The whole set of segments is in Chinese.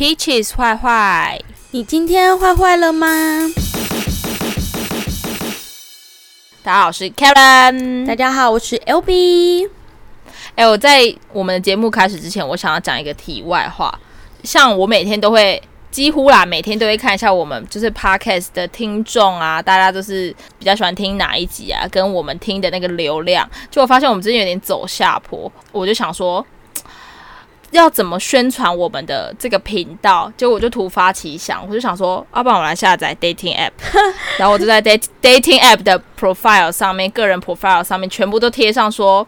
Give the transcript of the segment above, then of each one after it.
Peaches 坏坏，你今天坏坏了吗？大家好，我是 Karen。大家好，我是 LB。哎，我在我们的节目开始之前，我想要讲一个题外话。像我每天都会，几乎啦，每天都会看一下我们就是 Podcast 的听众啊，大家都是比较喜欢听哪一集啊，跟我们听的那个流量。就我发现我们最近有点走下坡，我就想说。要怎么宣传我们的这个频道？结果我就突发奇想，我就想说，要不然我来下载 dating app，然后我就在 dating dating app 的 profile 上面，个人 profile 上面全部都贴上说，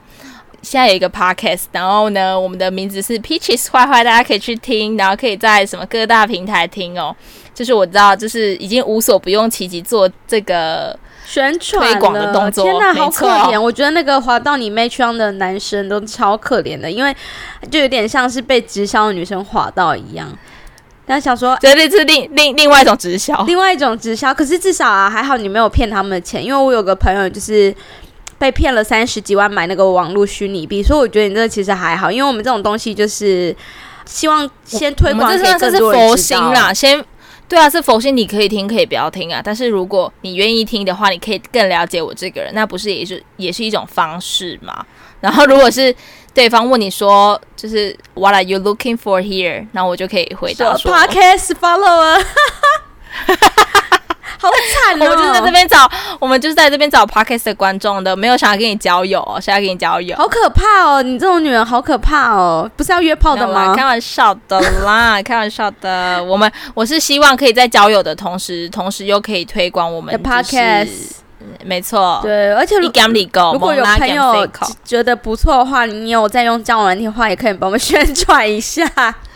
现在有一个 podcast，然后呢，我们的名字是 Peaches 坏坏，大家可以去听，然后可以在什么各大平台听哦。就是我知道，就是已经无所不用其极做这个。宣传推广的动作，天哪，好可怜！我觉得那个滑到你妹圈的男生都超可怜的，因为就有点像是被直销的女生滑到一样。但想说，这是另另另外一种直销，另外一种直销。可是至少啊，还好你没有骗他们的钱，因为我有个朋友就是被骗了三十几万买那个网络虚拟币，所以我觉得你这个其实还好，因为我们这种东西就是希望先推广给更多人知道啦，先。对啊，是佛心，你可以听，可以不要听啊。但是如果你愿意听的话，你可以更了解我这个人，那不是也是也是一种方式吗？然后如果是对方问你说，就是 What are you looking for here？那我就可以回答说 Podcast follower。好惨哦！我们就是在这边找，我们就是在这边找 Podcast 的观众的，没有想要跟你交友，哦想要跟你交友，好可怕哦！你这种女人好可怕哦！不是要约炮的吗？开玩笑的啦，开玩笑的。我们我是希望可以在交友的同时，同时又可以推广我们的 Podcast。没错，对，而且如果有朋友觉得不错的话，你有在用交友软件的话，也可以帮我们宣传一下。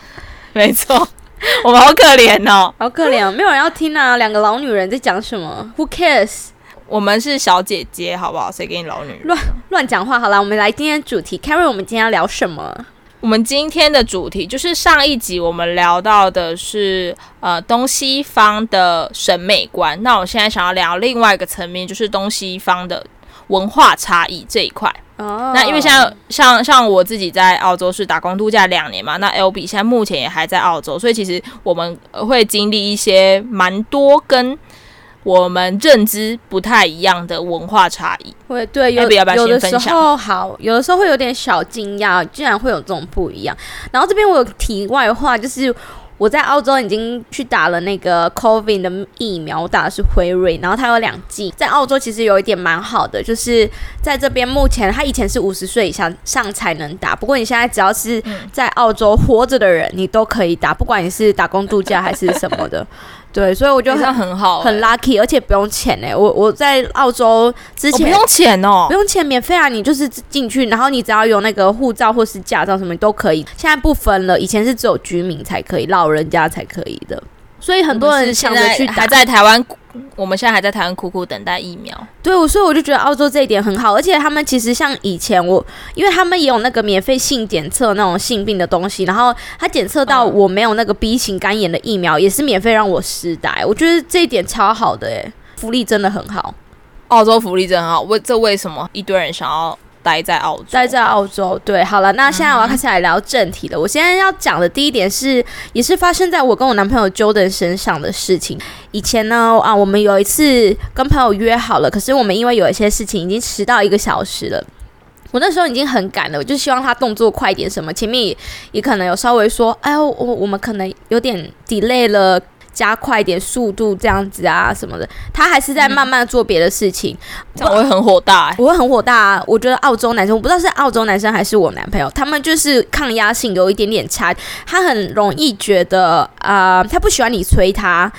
没错。我们好可怜哦，好可怜哦，没有人要听啊！两个老女人在讲什么？Who cares？我们是小姐姐，好不好？谁给你老女人？乱乱讲话！好了，我们来今天主题，Karen，我们今天要聊什么？我们今天的主题就是上一集我们聊到的是呃东西方的审美观，那我现在想要聊另外一个层面，就是东西方的文化差异这一块。哦，那因为像像像我自己在澳洲是打工度假两年嘛，那 LB 现在目前也还在澳洲，所以其实我们会经历一些蛮多跟我们认知不太一样的文化差异。会对，有要不要有的时候好，有的时候会有点小惊讶，居然会有这种不一样。然后这边我有题外话，就是。我在澳洲已经去打了那个 COVID 的疫苗，打的是辉瑞，然后它有两剂。在澳洲其实有一点蛮好的，就是在这边目前，它以前是五十岁以上上才能打，不过你现在只要是在澳洲活着的人，你都可以打，不管你是打工度假还是什么的。对，所以我觉得很好，很 lucky，而且不用钱哎。我我在澳洲之前、哦、不用钱哦，不用钱，免费啊！你就是进去，然后你只要有那个护照或是驾照什么都可以。现在不分了，以前是只有居民才可以，老人家才可以的。所以很多人想着去，还在台湾。我们现在还在台湾苦苦等待疫苗。对，我所以我就觉得澳洲这一点很好，而且他们其实像以前我，因为他们也有那个免费性检测那种性病的东西，然后他检测到我没有那个 B 型肝炎的疫苗，也是免费让我施打。我觉得这一点超好的，诶，福利真的很好。澳洲福利真的很好，为这为什么一堆人想要？待在澳洲，待在澳洲，对，好了，那现在我要开始来聊正题了。我现在要讲的第一点是，也是发生在我跟我男朋友 Jordan 身上的事情。以前呢，啊，我们有一次跟朋友约好了，可是我们因为有一些事情已经迟到一个小时了。我那时候已经很赶了，我就希望他动作快一点，什么前面也也可能有稍微说，哎呦，我我们可能有点 delay 了。加快一点速度，这样子啊什么的，他还是在慢慢做别的事情，我会很火大，欸，我会很火大啊。我觉得澳洲男生，我不知道是澳洲男生还是我男朋友，他们就是抗压性有一点点差，他很容易觉得啊，呃，他不喜欢你催他，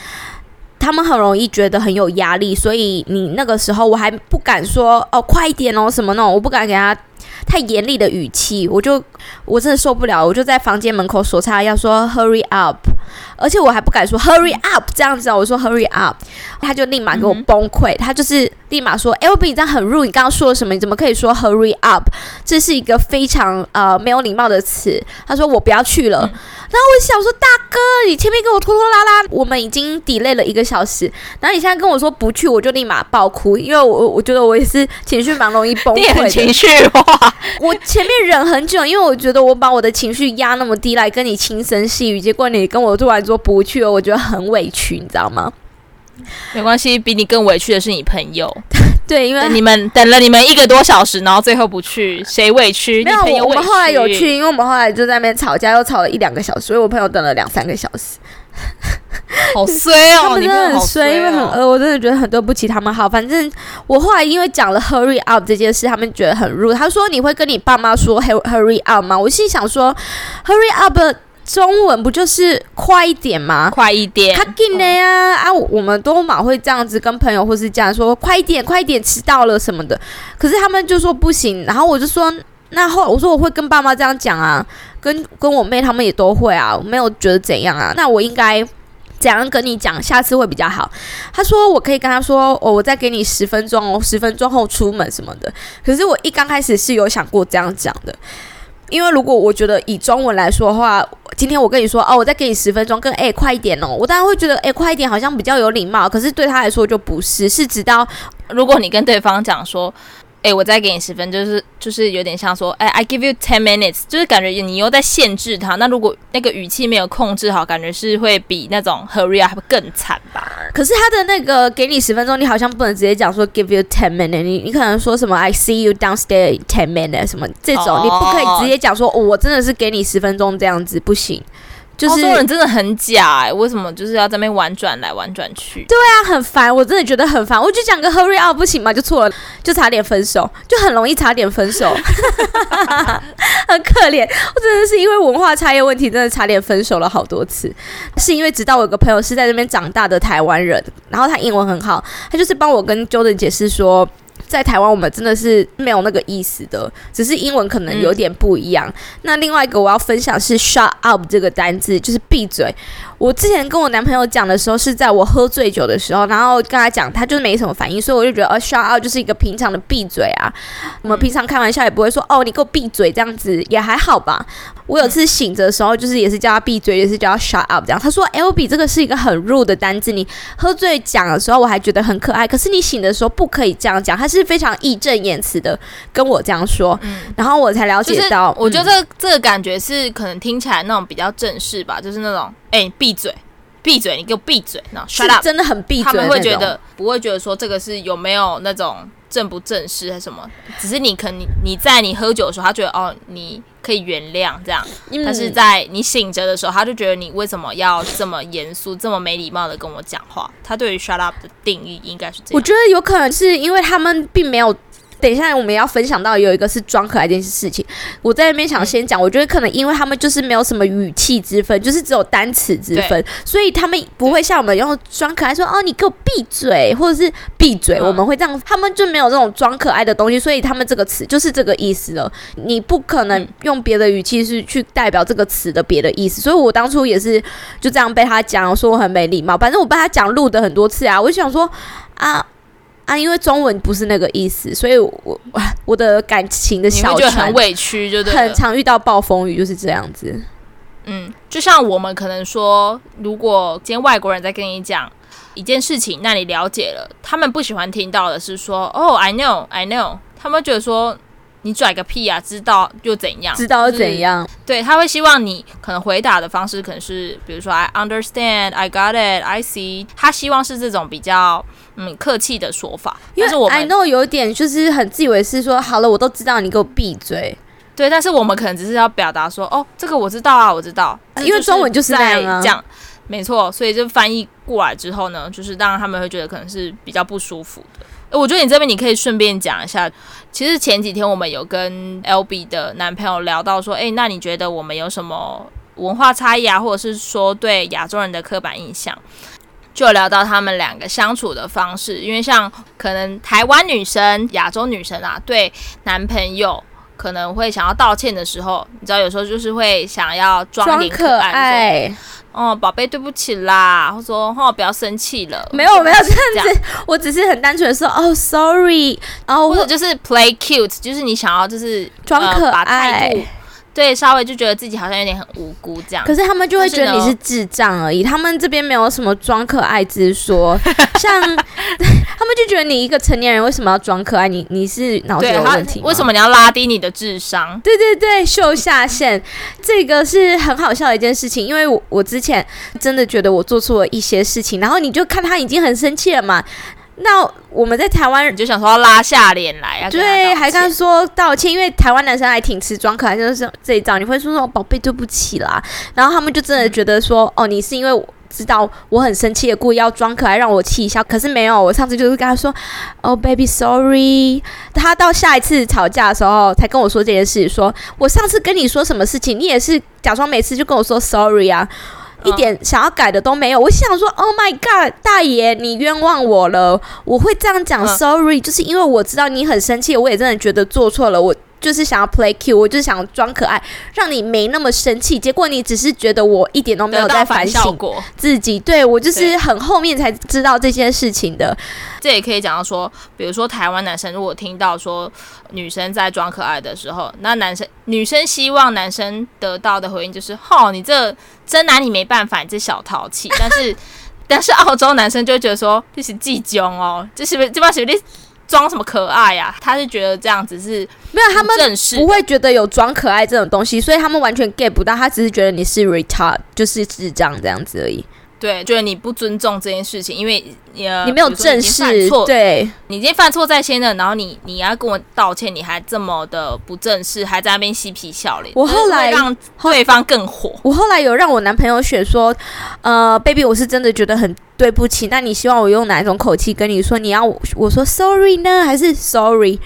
他们很容易觉得很有压力，所以你那个时候我还不敢说哦，快一点哦什么那种，我不敢给他。太严厉的语气，我就我真的受不了，我就在房间门口锁叉，要说 hurry up，而且我还不敢说 hurry up 这样子，我说 hurry up，他就立马给我崩溃，他就是立马说，LB 你这样很 rude，你刚刚说了什么？你怎么可以说 hurry up？这是一个非常呃没有礼貌的词。他说我不要去了。嗯然后我想说，大哥，你前面跟我拖拖拉拉，我们已经 delay 了一个小时，然后你现在跟我说不去，我就立马爆哭，因为我我觉得我也是情绪蛮容易崩溃的。情绪化。我前面忍很久，因为我觉得我把我的情绪压那么低来跟你轻声细语，结果你跟我做完之后不去了，我觉得很委屈，你知道吗？没关系，比你更委屈的是你朋友。对，因为你们等了你们一个多小时，然后最后不去，谁委屈？没有。我们后来有去，因为我们后来就在那边吵架，又吵了一两个小时，所以我朋友等了两三个小时。好衰哦！他们真的很衰，因为很饿，我真的觉得很对不起他们。好，反正我后来因为讲了 hurry up 这件事，他们觉得很 rude。他说：“你会跟你爸妈说 hurry up 吗？”我心想说：“hurry up 中文不就是快一点吗？快一点，他给的呀啊！我们都马会这样子跟朋友或是这样说：快一点，快一点，迟到了什么的。可是他们就说不行，然后我就说：那后来我说我会跟爸妈这样讲啊，跟跟我妹他们也都会啊，我没有觉得怎样啊。那我应该。”怎样跟你讲，下次会比较好。他说我可以跟他说，哦，我再给你十分钟哦，十分钟后出门什么的。可是我一刚开始是有想过这样讲的，因为如果我觉得以中文来说的话，今天我跟你说哦，我再给你十分钟，跟诶快一点哦，我当然会觉得诶快一点好像比较有礼貌。可是对他来说就不是，是直到如果你跟对方讲说。哎、欸，我再给你十分，就是就是有点像说，哎、欸，I give you ten minutes，就是感觉你又在限制他。那如果那个语气没有控制好，感觉是会比那种 hurry up 更惨吧？可是他的那个给你十分钟，你好像不能直接讲说 give you ten minutes，你你可能说什么 I see you downstairs ten minutes 什么这种，哦、你不可以直接讲说、哦，我真的是给你十分钟这样子，不行。就是澳洲人真的很假哎、欸，为什么就是要在那边婉转来婉转去？对啊，很烦，我真的觉得很烦。我就讲个 hurry up 不行吗？就错了，就差点分手，就很容易差点分手，很可怜。我真的是因为文化差异问题，真的差点分手了好多次。是因为直到我有个朋友是在那边长大的台湾人，然后他英文很好，他就是帮我跟 Jordan 解释说。在台湾，我们真的是没有那个意思的，只是英文可能有点不一样。嗯、那另外一个我要分享是 “shut up” 这个单字，就是闭嘴。我之前跟我男朋友讲的时候，是在我喝醉酒的时候，然后跟他讲，他就是没什么反应，所以我就觉得，哦，shut up 就是一个平常的闭嘴啊。我们平常开玩笑也不会说，哦，你给我闭嘴这样子，也还好吧。我有次醒着的时候，就是也是叫他闭嘴，也是叫他 shut up 这样。他说，Albee 这个是一个很 rude 的单字，你喝醉讲的时候我还觉得很可爱，可是你醒的时候不可以这样讲。他是非常义正言辞的跟我这样说，嗯，然后我才了解到，就是、我觉得这个、这个感觉是可能听起来那种比较正式吧，就是那种，哎，闭嘴，闭嘴，你给我闭嘴，那 shut up，真的很闭嘴。他们会觉得不会觉得说这个是有没有那种正不正式还是什么，只是你可能你在你喝酒的时候，他觉得哦你。可以原谅这样，但是在你醒着的时候，他就觉得你为什么要这么严肃、这么没礼貌的跟我讲话？他对于 shut up 的定义应该是这样。我觉得有可能是因为他们并没有。等一下，我们要分享到有一个是装可爱这件事情。我在那边想先讲，我觉得可能因为他们就是没有什么语气之分，就是只有单词之分，所以他们不会像我们用装可爱说哦，你给我闭嘴，或者是闭嘴，我们会这样。他们就没有这种装可爱的东西，所以他们这个词就是这个意思了。你不可能用别的语气是去代表这个词的别的意思。所以我当初也是就这样被他讲，说我很没礼貌。反正我被他讲录的很多次啊，我就想说啊。啊，因为中文不是那个意思，所以我 我的感情的小船很委屈，就对，很常遇到暴风雨，就是这样子。嗯，就像我们可能说，如果今天外国人在跟你讲一件事情，那你了解了，他们不喜欢听到的是说，哦，I know, I know，他们觉得说。你拽个屁啊！知道又怎样？知道又怎样？就是、对，他会希望你可能回答的方式可能是，比如说 I understand, I got it, I see。他希望是这种比较嗯客气的说法。因为我 I know 有点就是很自以为是说，说好了，我都知道，你给我闭嘴。对，但是我们可能只是要表达说，哦，这个我知道啊，我知道。因为中文就是这样啊，讲没错，所以就翻译过来之后呢，就是当然他们会觉得可能是比较不舒服的。我觉得你这边你可以顺便讲一下，其实前几天我们有跟 Albee 的男朋友聊到说，诶，那你觉得我们有什么文化差异啊，或者是说对亚洲人的刻板印象？就聊到他们两个相处的方式，因为像可能台湾女生、亚洲女生啊，对男朋友可能会想要道歉的时候，你知道有时候就是会想要装点可爱。哦，宝贝，对不起啦，或说哦，不要生气了。没有，没有这样子，我只是很单纯的说哦，sorry，然后或者就是 play cute，就是你想要就是装可爱，呃、对，稍微就觉得自己好像有点很无辜这样。可是他们就会觉得你是智障而已，他们这边没有什么装可爱之说，像 他们就觉得你一个成年人为什么要装可爱？你你是脑子有问题？为什么你要拉低你的智商？对对对，秀下限，这个是很好笑的一件事情，因为我我之前真的觉得我做错了一些事情，然后你就看他已经很生气了嘛。那我们在台湾，你就想说要拉下脸来啊？对，还跟他说道歉，因为台湾男生还挺吃装可爱，就是这一招，你会说说宝贝对不起啦，然后他们就真的觉得说，嗯、哦，你是因为我知道我很生气的，故意要装可爱让我气一下，可是没有，我上次就是跟他说，哦，baby sorry，他到下一次吵架的时候才跟我说这件事，说我上次跟你说什么事情，你也是假装每次就跟我说 sorry 啊。一点想要改的都没有，我想说，Oh my God，大爷，你冤枉我了。我会这样讲，Sorry，就是因为我知道你很生气，我也真的觉得做错了，我。就是想要 play cute，我就是想装可爱，让你没那么生气。结果你只是觉得我一点都没有在反省自己，对，我就是很后面才知道这件事情的。这也可以讲到说，比如说台湾男生如果听到说女生在装可爱的时候，那男生女生希望男生得到的回应就是：吼，你这真拿你没办法，你这小淘气。但是 但是澳洲男生就觉得说这是计囧哦，这是不是这帮兄弟？装什么可爱呀、啊？他是觉得这样子是没有，他们不会觉得有装可爱这种东西，所以他们完全 get 不到。他只是觉得你是 retard，就是智障这样子而已。对，觉得你不尊重这件事情，因为呃，你没有正视错，对，你已经犯错在先了，然后你你要跟我道歉，你还这么的不正视，还在那边嬉皮笑脸。我后来让对方更火。我后来有让我男朋友选说，呃，baby，我是真的觉得很对不起，那你希望我用哪一种口气跟你说？你要我说 sorry 呢，还是 sorry？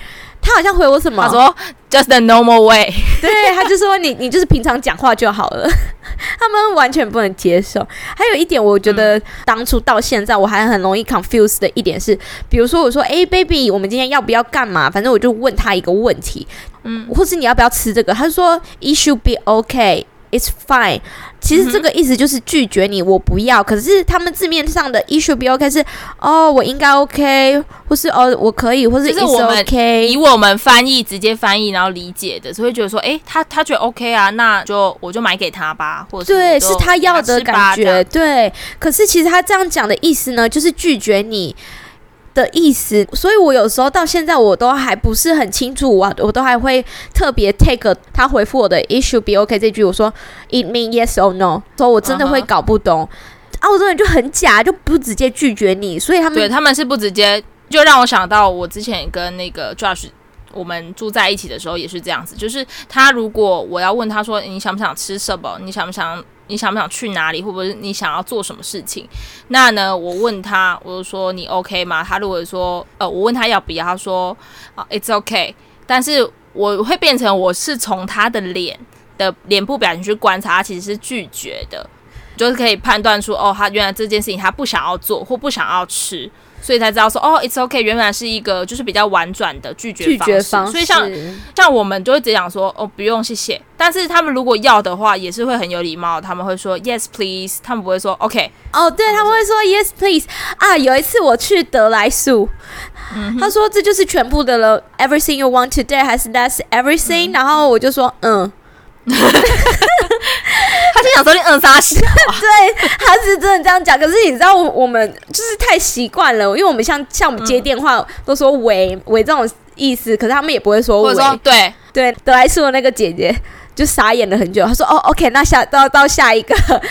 他好像回我什么？他说 just the normal way。对，他就说你你就是平常讲话就好了。他们完全不能接受。还有一点，我觉得当初到现在我还很容易 confuse 的一点是，比如说我说哎，baby，我们今天要不要干嘛？反正我就问他一个问题，嗯，或是你要不要吃这个？他说 it should be okay。It's fine，其实这个意思就是拒绝你，我不要。可是他们字面上的 it should be OK 是哦，我应该 OK，或是哦，我可以，或是 it's OK。以我们翻译直接翻译然后理解的，所以会觉得说，诶，他他觉得 OK 啊，那就我就买给他吧，或者对，是他要的感觉，对。可是其实他这样讲的意思呢，就是拒绝你。的意思，所以我有时候到现在我都还不是很清楚，我我都还会特别 take 他回复我的 should be okay 这句，我说 it mean yes or no，说我真的会搞不懂，澳洲人就很假，就不直接拒绝你，所以他们对他们是不直接，就让我想到我之前跟那个 Josh 我们住在一起的时候也是这样子，就是他如果我要问他说你想不想吃什么，你想不想？你想不想去哪里，或者是你想要做什么事情？那呢，我问他，我就说你 OK 吗？他如果说呃，我问他要不要，他说啊，It's OK。但是我会变成我是从他的脸的脸部表情去观察，他其实是拒绝的，就是可以判断出哦，他原来这件事情他不想要做或不想要吃。所以才知道说哦，it's okay，原来是一个就是比较婉转的拒绝方式。拒绝方式。所以像像我们就会直接讲说哦，不用谢谢。但是他们如果要的话，也是会很有礼貌，他们会说 yes please，他们不会说 OK。哦，对，他们会说 yes please。啊，有一次我去德莱素，嗯、他说这就是全部的了，everything you want today 还是 that's everything？、嗯、然后我就说嗯。他就想说你嗯啥笑，对，他是真的这样讲。可是你知道我我们就是太习惯了，因为我们像像我们接电话、嗯、都说喂喂这种意思，可是他们也不会说喂。说对对，得来速的那个姐姐就傻眼了很久。她说哦，OK，那下到到下一个。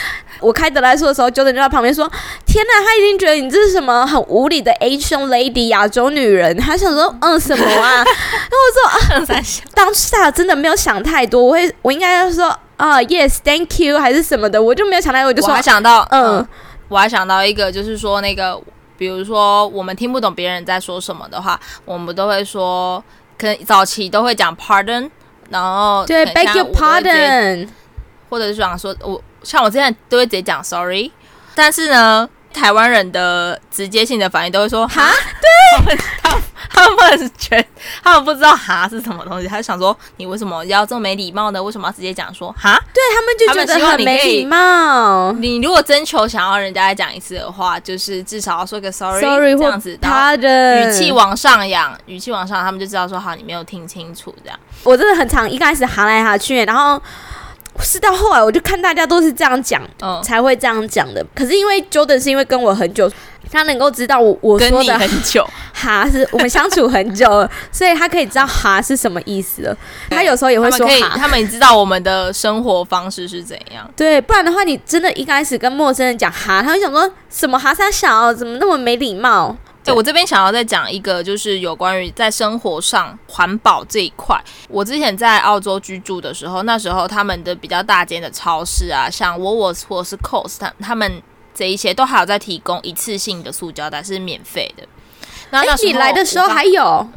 我开得来速的时候，Jordan 就在旁边说：“天哪，他已经觉得你这是什么很无理的 Asian lady 亚洲女人。”他想说：“嗯，什么啊？”然后我说：“啊，当下真的没有想太多，我会我应该要说啊，Yes，Thank you，还是什么的，我就没有想到，我就说我还想到，嗯，嗯，我还想到一个，就是说那个，比如说我们听不懂别人在说什么的话，我们都会说，可能早期都会讲 Pardon，然后对，Beg your pardon，或者是想说我。像我之前都会直接讲 sorry，但是呢，台湾人的直接性的反应都会说哈，对，他他们不能觉得，他们不知道哈是什么东西，他就想说你为什么要这么没礼貌呢？为什么要直接讲说哈？对他们就觉得很没礼貌。你如果征求想要人家再讲一次的话，就是至少要说个 sorry，, sorry 这样子，他的语气往上扬，语气往上，他们就知道说好，你没有听清楚这样。我真的很常一开始哈来哈去，然后。是到后来，我就看大家都是这样讲，嗯，才会这样讲的。可是因为 Jordan 是因为跟我很久，他能够知道我我说的很久 哈是我们相处很久了，所以他可以知道哈是什么意思了。他有时候也会说哈，他们也知道我们的生活方式是怎样。对，不然的话，你真的一开始跟陌生人讲哈，他会想说什么哈三小，怎么那么没礼貌？对，我这边想要再讲一个，就是有关于在生活上环保这一块。我之前在澳洲居住的时候，那时候他们的比较大间的超市啊，像 Woolworths 或是 Coles，他他们这一些都还有在提供一次性的塑胶袋，是免费的。那那你来的时候还有？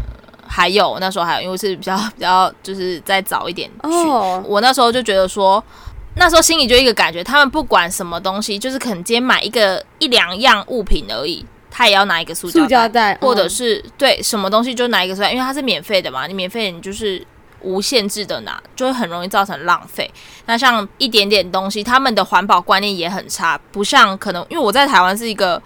还有那时候还有，因为是比较比较就是再早一点去。Oh. 我那时候就觉得说，那时候心里就一个感觉，他们不管什么东西，就是可能今天买一个一两样物品而已。他也要拿一个塑胶袋，或者是、嗯、对什么东西就拿一个塑料袋，因为它是免费的嘛，你免费你就是无限制的拿，就会很容易造成浪费。那像一点点东西，他们的环保观念也很差，不像可能因为我在台湾是一个。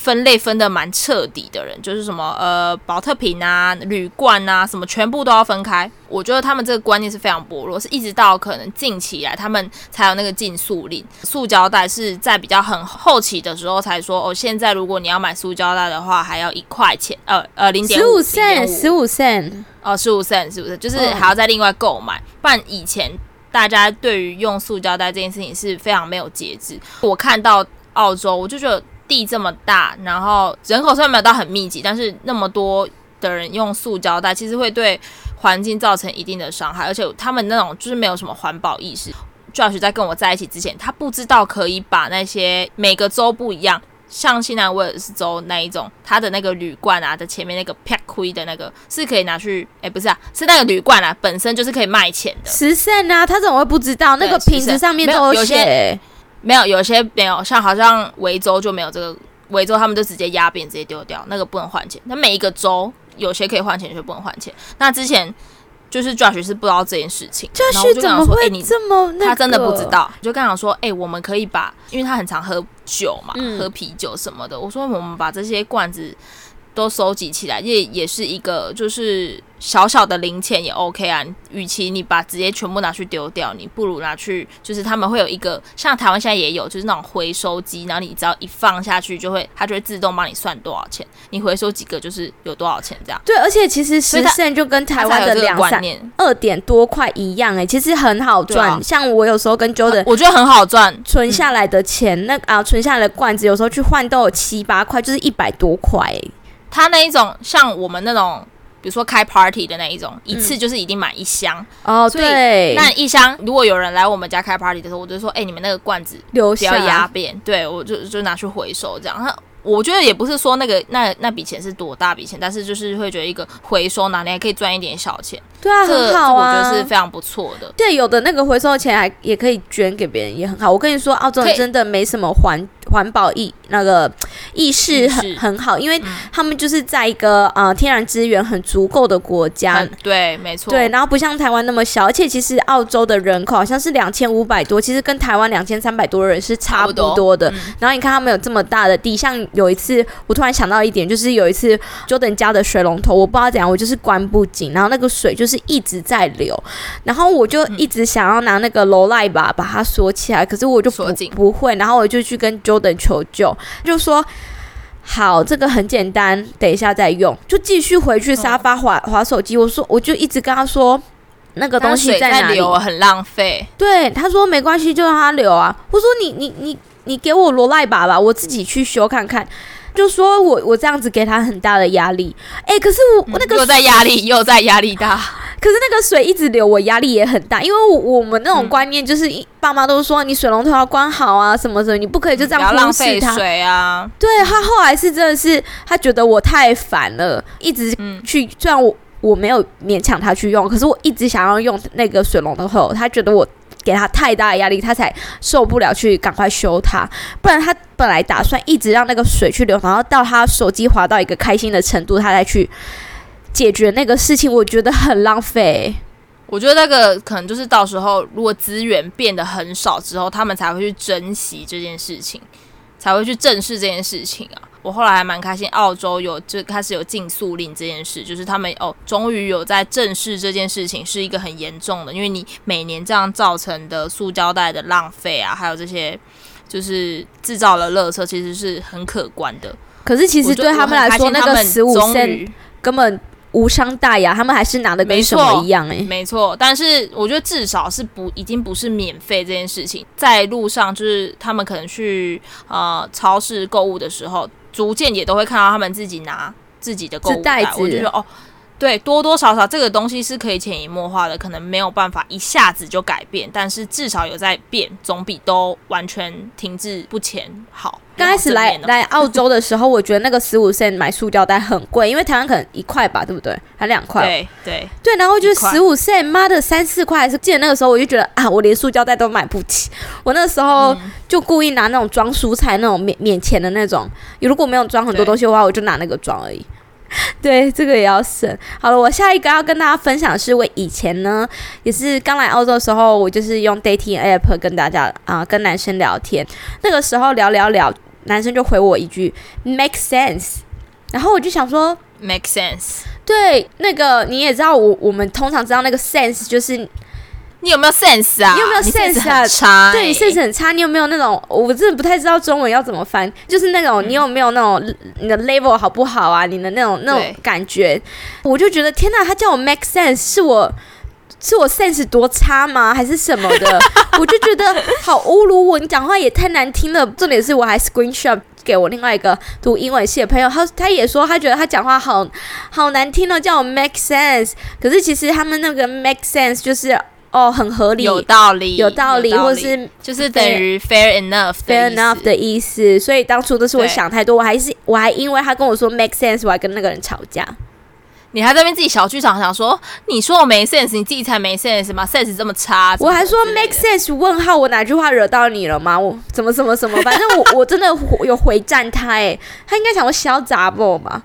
分类分的蛮彻底的人，就是什么呃，保特瓶啊、铝罐啊，什么全部都要分开。我觉得他们这个观念是非常薄弱，是一直到可能近期来，他们才有那个禁塑令。塑胶袋是在比较很后期的时候才说哦，现在如果你要买塑胶袋的话，还要一块钱，呃呃，零点十五 cent，十五 cent，哦，十五 cent，是不是？就是还要再另外购买。不然以前大家对于用塑胶袋这件事情是非常没有节制。我看到澳洲，我就觉得。地这么大，然后人口虽然没有到很密集，但是那么多的人用塑胶袋，其实会对环境造成一定的伤害，而且他们那种就是没有什么环保意识。Josh 在跟我在一起之前，他不知道可以把那些每个州不一样，像新南威尔士州那一种，他的那个铝罐啊的前面那个 pack 亏的那个是可以拿去，哎，不是啊，是那个铝罐啊，本身就是可以卖钱的。十 cent 啊，他怎么会不知道？那个瓶子上面都有写。没有，有些没有，像好像维州就没有这个，维州他们就直接压扁，直接丢掉，那个不能换钱。那每一个州有些可以换钱，有些不能换钱。那之前就是 Josh 是不知道这件事情，Josh 怎么会这么、那个？他真的不知道，就刚想说，哎、欸，我们可以把，因为他很常喝酒嘛，嗯、喝啤酒什么的。我说我们把这些罐子都收集起来，也也是一个就是。小小的零钱也 OK 啊，与其你把直接全部拿去丢掉，你不如拿去，就是他们会有一个像台湾现在也有，就是那种回收机，然后你只要一放下去，就会它就会自动帮你算多少钱，你回收几个就是有多少钱这样。对，而且其实十 cent 就跟台湾的两三二点多块一样哎、欸，其实很好赚、啊。像我有时候跟 Jordan，我觉得很好赚，存下来的钱，嗯、那啊存下来的罐子有时候去换都有七八块，就是一百多块、欸。他那一种像我们那种。比如说开 party 的那一种，一次就是一定买一箱哦。对，那一箱如果有人来我们家开 party 的时候，我就说，哎、欸，你们那个罐子不要压扁，对我就就拿去回收这样。我觉得也不是说那个那那笔钱是多大笔钱，但是就是会觉得一个回收哪里还可以赚一点小钱。对啊，很好啊，我觉得是非常不错的。对，有的那个回收钱还也可以捐给别人，也很好。我跟你说，澳洲人真的没什么环环保意那个意识很很好，因为他们就是在一个呃天然资源很足够的国家。对，没错。对，然后不像台湾那么小，而且其实澳洲的人口好像是两千五百多，其实跟台湾两千三百多人是差不多的。然后你看他们有这么大的地，像有一次。我突然想到一点，就是有一次 Jordan 家的水龙头，我不知道怎样，我就是关不紧，然后那个水就是一直在流，然后我就一直想要拿那个罗赖吧把它锁起来，可是我就锁不不会，然后我就去跟 Jordan 求救，就说好，这个很简单，等一下再用，就继续回去沙发滑滑手机。我说，我就一直跟他说那个东西在哪里，在流很浪费。对，他说没关系，就让它流啊。我说你你你你给我罗赖吧吧，我自己去修看看。就说我我这样子给他很大的压力，哎、欸，可是我我那个、嗯、又在压力 又在压力大，可是那个水一直流，我压力也很大，因为我我们那种观念就是，爸妈都说你水龙头要关好啊，什么什么，你不可以就这样浪费水啊。对，他后来是真的是他觉得我太烦了，一直去，虽然我我没有勉强他去用，可是我一直想要用那个水龙头，他觉得我。给他太大的压力，他才受不了去赶快修它。不然他本来打算一直让那个水去流，然后到他手机滑到一个开心的程度，他再去解决那个事情，我觉得很浪费。我觉得那个可能就是到时候如果资源变得很少之后，他们才会去珍惜这件事情，才会去正视这件事情啊。我后来还蛮开心，澳洲有就开始有禁塑令这件事，就是他们哦，终于有在正视这件事情是一个很严重的，因为你每年这样造成的塑胶袋的浪费啊，还有这些就是制造的垃圾，其实是很可观的。可是其实对他们来说，那个十五 cent 根本无伤大雅，他们还是拿的跟什么一样哎、欸，没错。但是我觉得至少是不已经不是免费这件事情，在路上就是他们可能去呃超市购物的时候。逐渐也都会看到他们自己拿自己的购物袋，我就觉得哦，对，多多少少这个东西是可以潜移默化的，可能没有办法一下子就改变，但是至少有在变，总比都完全停滞不前好。刚开始来来澳洲的时候，我觉得那个十五 cent 买塑胶袋很贵，因为台湾可能一块吧，对不对？还两块？对对对，然后就十五 cent，妈的三四块，还是记得那个时候我就觉得啊，我连塑胶袋都买不起，我那时候就故意拿那种装蔬菜那种免免钱的那种，如果没有装很多东西的话，我就拿那个装而已。对，这个也要省。好了，我下一个要跟大家分享的是，我以前呢也是刚来澳洲的时候，我就是用 dating app 跟大家啊、呃、跟男生聊天。那个时候聊聊聊，男生就回我一句 make sense，然后我就想说 make sense。对，那个你也知道我，我我们通常知道那个 sense 就是。你有没有 sense 啊？你有没有 sense 啊？差欸、对，你 sense 很差。你有没有那种？我真的不太知道中文要怎么翻，就是那种、嗯、你有没有那种你的 level 好不好啊？你的那种那种感觉，我就觉得天哪，他叫我 make sense，是我是我 sense 多差吗？还是什么的？我就觉得好侮辱我，你讲话也太难听了。重点是我还 screenshot 给我另外一个读英文系的朋友，他他也说他觉得他讲话好好难听了，叫我 make sense。可是其实他们那个 make sense 就是。哦，很合理，有道理，有道理，或是就是等于 fair enough，fair enough 的意思。所以当初都是我想太多，我还是我还因为他跟我说 make sense，我还跟那个人吵架。你还在那边自己小剧场想说，你说我没 sense，你自己才没 sense 吗？sense 这么差，我还说 make sense？问号，我哪句话惹到你了吗？我怎么怎么怎么？反正我 我真的有回战他，哎，他应该想我小杂不嘛。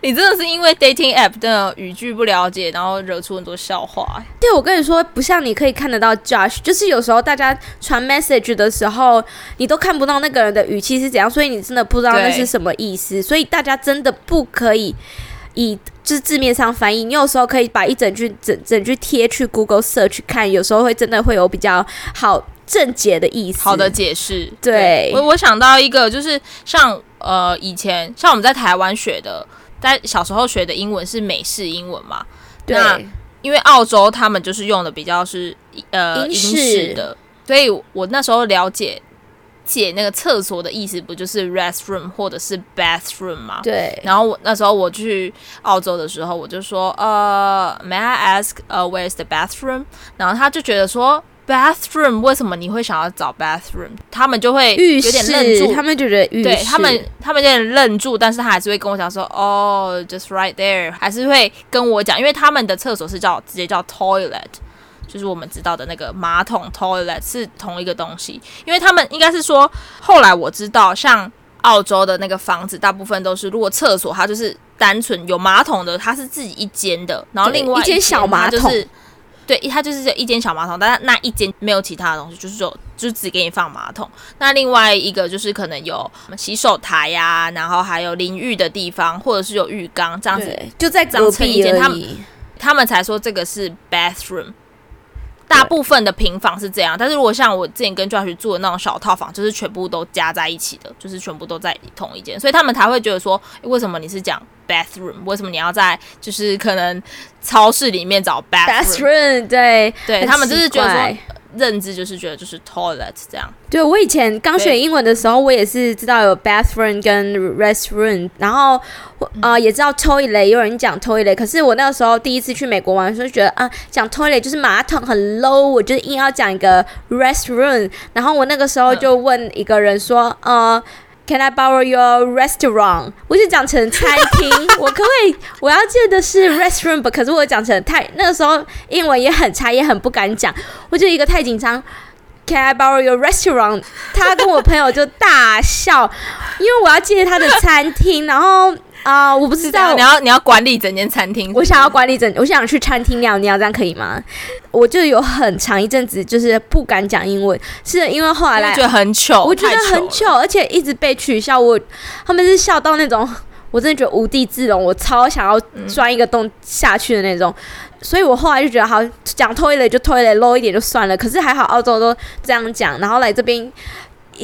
你真的是因为 dating app 的语句不了解，然后惹出很多笑话欸。对，我跟你说，不像你可以看得到 Josh，就是有时候大家传 message 的时候，你都看不到那个人的语气是怎样，所以你真的不知道那是什么意思。所以大家真的不可以以就是字面上翻译。你有时候可以把一整句整整句贴去 Google search 看，有时候会真的会有比较好正解的意思，好的解释。对，对我，我想到一个，就是像呃以前像我们在台湾学的。在小时候学的英文是美式英文嘛？对。那因为澳洲他们就是用的比较是呃英式的，所以我那时候了解解那个厕所的意思，不就是 restroom 或者是 bathroom 嘛？对。然后我那时候我去澳洲的时候，我就说呃，May I ask 呃，Where's the bathroom？然后他就觉得说。Bathroom，为什么你会想要找 bathroom？他们就会有点愣住，他们就觉得浴，对他们，他们有点愣住，但是他还是会跟我讲说，哦、oh,，just right there，还是会跟我讲，因为他们的厕所是叫直接叫 toilet，就是我们知道的那个马桶 toilet 是同一个东西，因为他们应该是说，后来我知道，像澳洲的那个房子，大部分都是如果厕所它就是单纯有马桶的，它是自己一间的，然后另外一间小马桶。对，它就是一间小马桶，但是那一间没有其他的东西，就是说就只给你放马桶。那另外一个就是可能有洗手台呀、啊，然后还有淋浴的地方，或者是有浴缸这样子，就在隔壁一间。他们他们才说这个是 bathroom。大部分的平房是这样，但是如果像我之前跟 Josh 住的那种小套房，就是全部都加在一起的，就是全部都在同一间，所以他们才会觉得说，为什么你是讲 bathroom？为什么你要在就是可能超市里面找 bathroom？对对，他们就是觉得说。认知就是觉得就是 toilet 这样。对，我以前刚学英文的时候，我也是知道有 bathroom 跟 restroom，然后呃也知道 toilet，有人讲 toilet，可是我那个时候第一次去美国玩的时候，觉得啊讲 toilet 就是马桶很 low，我就硬要讲一个 restroom，然后我那个时候就问一个人说，呃。Can I borrow your restaurant？我就讲成餐厅，我可不可以？我要借的是 restaurant，可是我讲成太那个时候英文也很差，也很不敢讲，我就一个太紧张。Can I borrow your restaurant？他跟我朋友就大笑，因为我要记得他的餐厅，然后啊，我不知道，你要你要管理整间餐厅，我想要管理整，我想去餐厅尿尿，这样可以吗？我就有很长一阵子就是不敢讲英文，是因为后来来觉得很糗，我觉得很糗，而且一直被取笑，我他们是笑到那种，我真的觉得无地自容，我超想要钻一个洞下去的那种。嗯所以我后来就觉得，好讲推了就推了，low 一点就算了。可是还好，澳洲都这样讲，然后来这边，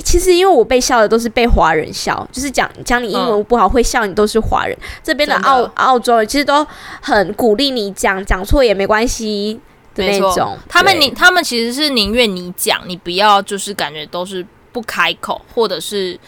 其实因为我被笑的都是被华人笑，就是讲讲你英文不好、嗯、会笑你都是华人。这边的澳的澳洲人其实都很鼓励你讲，讲错也没关系的那种。他们宁他们其实是宁愿你讲，你不要就是感觉都是不开口，或者是。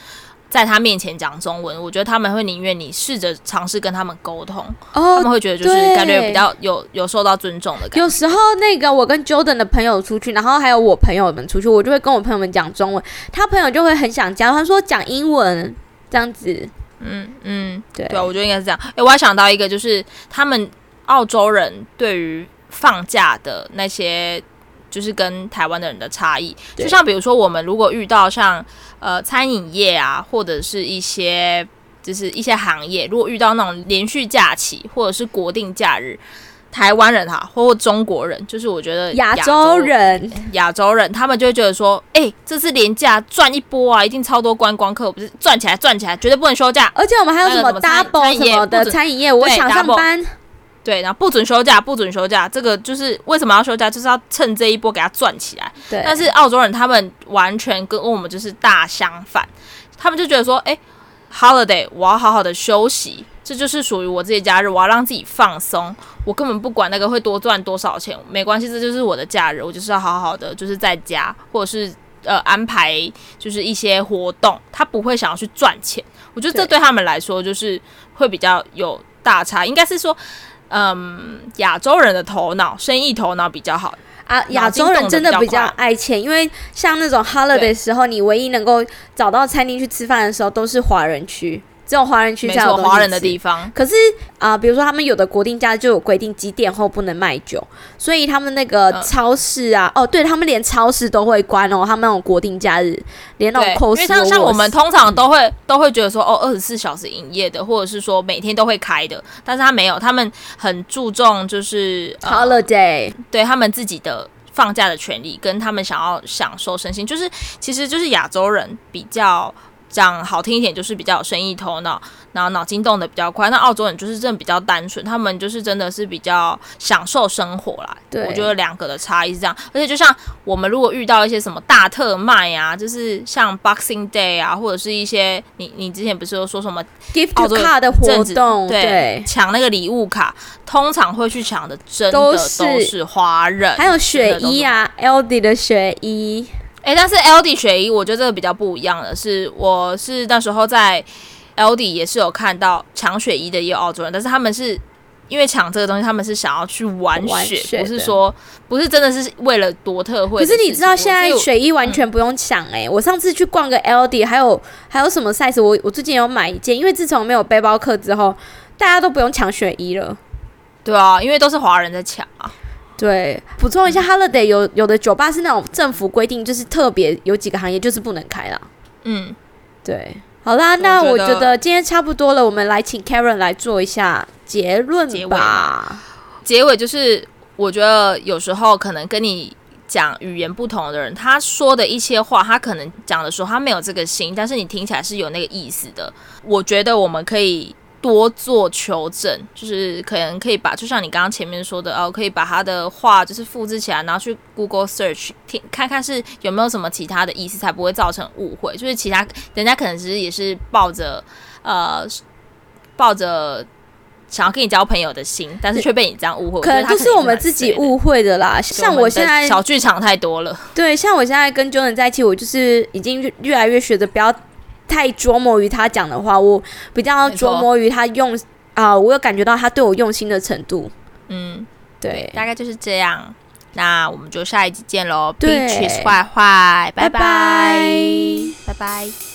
在他面前讲中文，我觉得他们会宁愿你试着尝试跟他们沟通，哦，他们会觉得就是感觉比较有有受到尊重的感觉。有时候那个我跟 Jordan 的朋友出去，然后还有我朋友们出去，我就会跟我朋友们讲中文，他朋友就会很想教，他说讲英文这样子。嗯嗯，对对，我觉得应该是这样。哎，我还想到一个，就是他们澳洲人对于放假的那些。就是跟台湾的人的差异，就像比如说，我们如果遇到像呃餐饮业啊，或者是一些就是一些行业，如果遇到那种连续假期或者是国定假日，台湾人哈，或中国人，就是我觉得亚洲人，亚洲人他们就会觉得说，哎、欸，这次连假赚一波啊，一定超多观光客，不是赚起来赚起来，绝对不能休假。而且我们还有什么 double 什么的餐饮业，我想上班。对，然后不准休假，不准休假，这个就是为什么要休假，就是要趁这一波给他赚起来。对。但是澳洲人他们完全跟我们就是大相反，他们就觉得说，哎，holiday，我要好好的休息，这就是属于我自己假日，我要让自己放松，我根本不管那个会多赚多少钱，没关系，这就是我的假日，我就是要好好的就是在家，或者是呃安排就是一些活动，他不会想要去赚钱。我觉得这对他们来说就是会比较有大差，应该是说。嗯，亚洲人的头脑，生意头脑比较好啊。亚洲人真的比较爱钱，因为像那种 holiday 的时候，你唯一能够找到餐厅去吃饭的时候，都是华人区。这种华人区才有华人的地方。可是啊、呃，比如说他们有的国定假日就有规定几点后不能卖酒，所以他们那个超市啊，嗯、哦，对他们连超市都会关哦。他们那种国定假日，连那种为像像我们通常都会都会觉得说，哦，二十四小时营业的，或者是说每天都会开的，但是他没有，他们很注重就是、呃、holiday，对他们自己的放假的权利，跟他们想要享受身心，就是其实就是亚洲人比较。讲好听一点，就是比较有生意头脑，然后脑筋动得比较快。那澳洲人就是真的比较单纯，他们就是真的是比较享受生活啦。对，我觉得两个的差异是这样。而且就像我们如果遇到一些什么大特卖啊，就是像 Boxing Day 啊，或者是一些你你之前不是有说什么 gift card 的活动，对，抢那个礼物卡，通常会去抢的真的都是华人，还有雪衣啊，Aldi 的雪衣。诶，但是 Aldi 雪衣，我觉得这个比较不一样的是，我是那时候在 Aldi 也是有看到抢雪衣的也有澳洲人，但是他们是因为抢这个东西，他们是想要去玩雪，玩雪不是说不是真的是为了夺特惠。可是你知道现在雪衣完全不用抢诶、欸，我上次去逛个 Aldi，还有还有什么 size，我我最近有买一件，因为自从没有背包客之后，大家都不用抢雪衣了。对啊，因为都是华人在抢啊。对，补充一下，Holiday 有有的酒吧是那种政府规定，就是特别有几个行业就是不能开了。嗯，对，好啦，那我觉得今天差不多了，我们来请 Karen 来做一下结论吧。结尾就是，我觉得有时候可能跟你讲语言不同的人，他说的一些话，他可能讲的时候他没有这个心，但是你听起来是有那个意思的。我觉得我们可以。多做求证，就是可能可以把，就像你刚刚前面说的哦，可以把他的话就是复制起来，然后去 Google Search 听看看是有没有什么其他的意思，才不会造成误会。就是其他人家可能其实也是抱着呃抱着想要跟你交朋友的心，但是却被你这样误会。可能就是我们自己误会的啦。像我现在小剧场太多了。对，像我现在跟 Jordan 在一起，我就是已经越来越学着不要。太琢磨于他讲的话，我比较琢磨于他用啊、呃，我有感觉到他对我用心的程度。嗯，对，大概就是这样。那我们就下一集见喽。，Beaches 坏坏，拜拜，拜拜。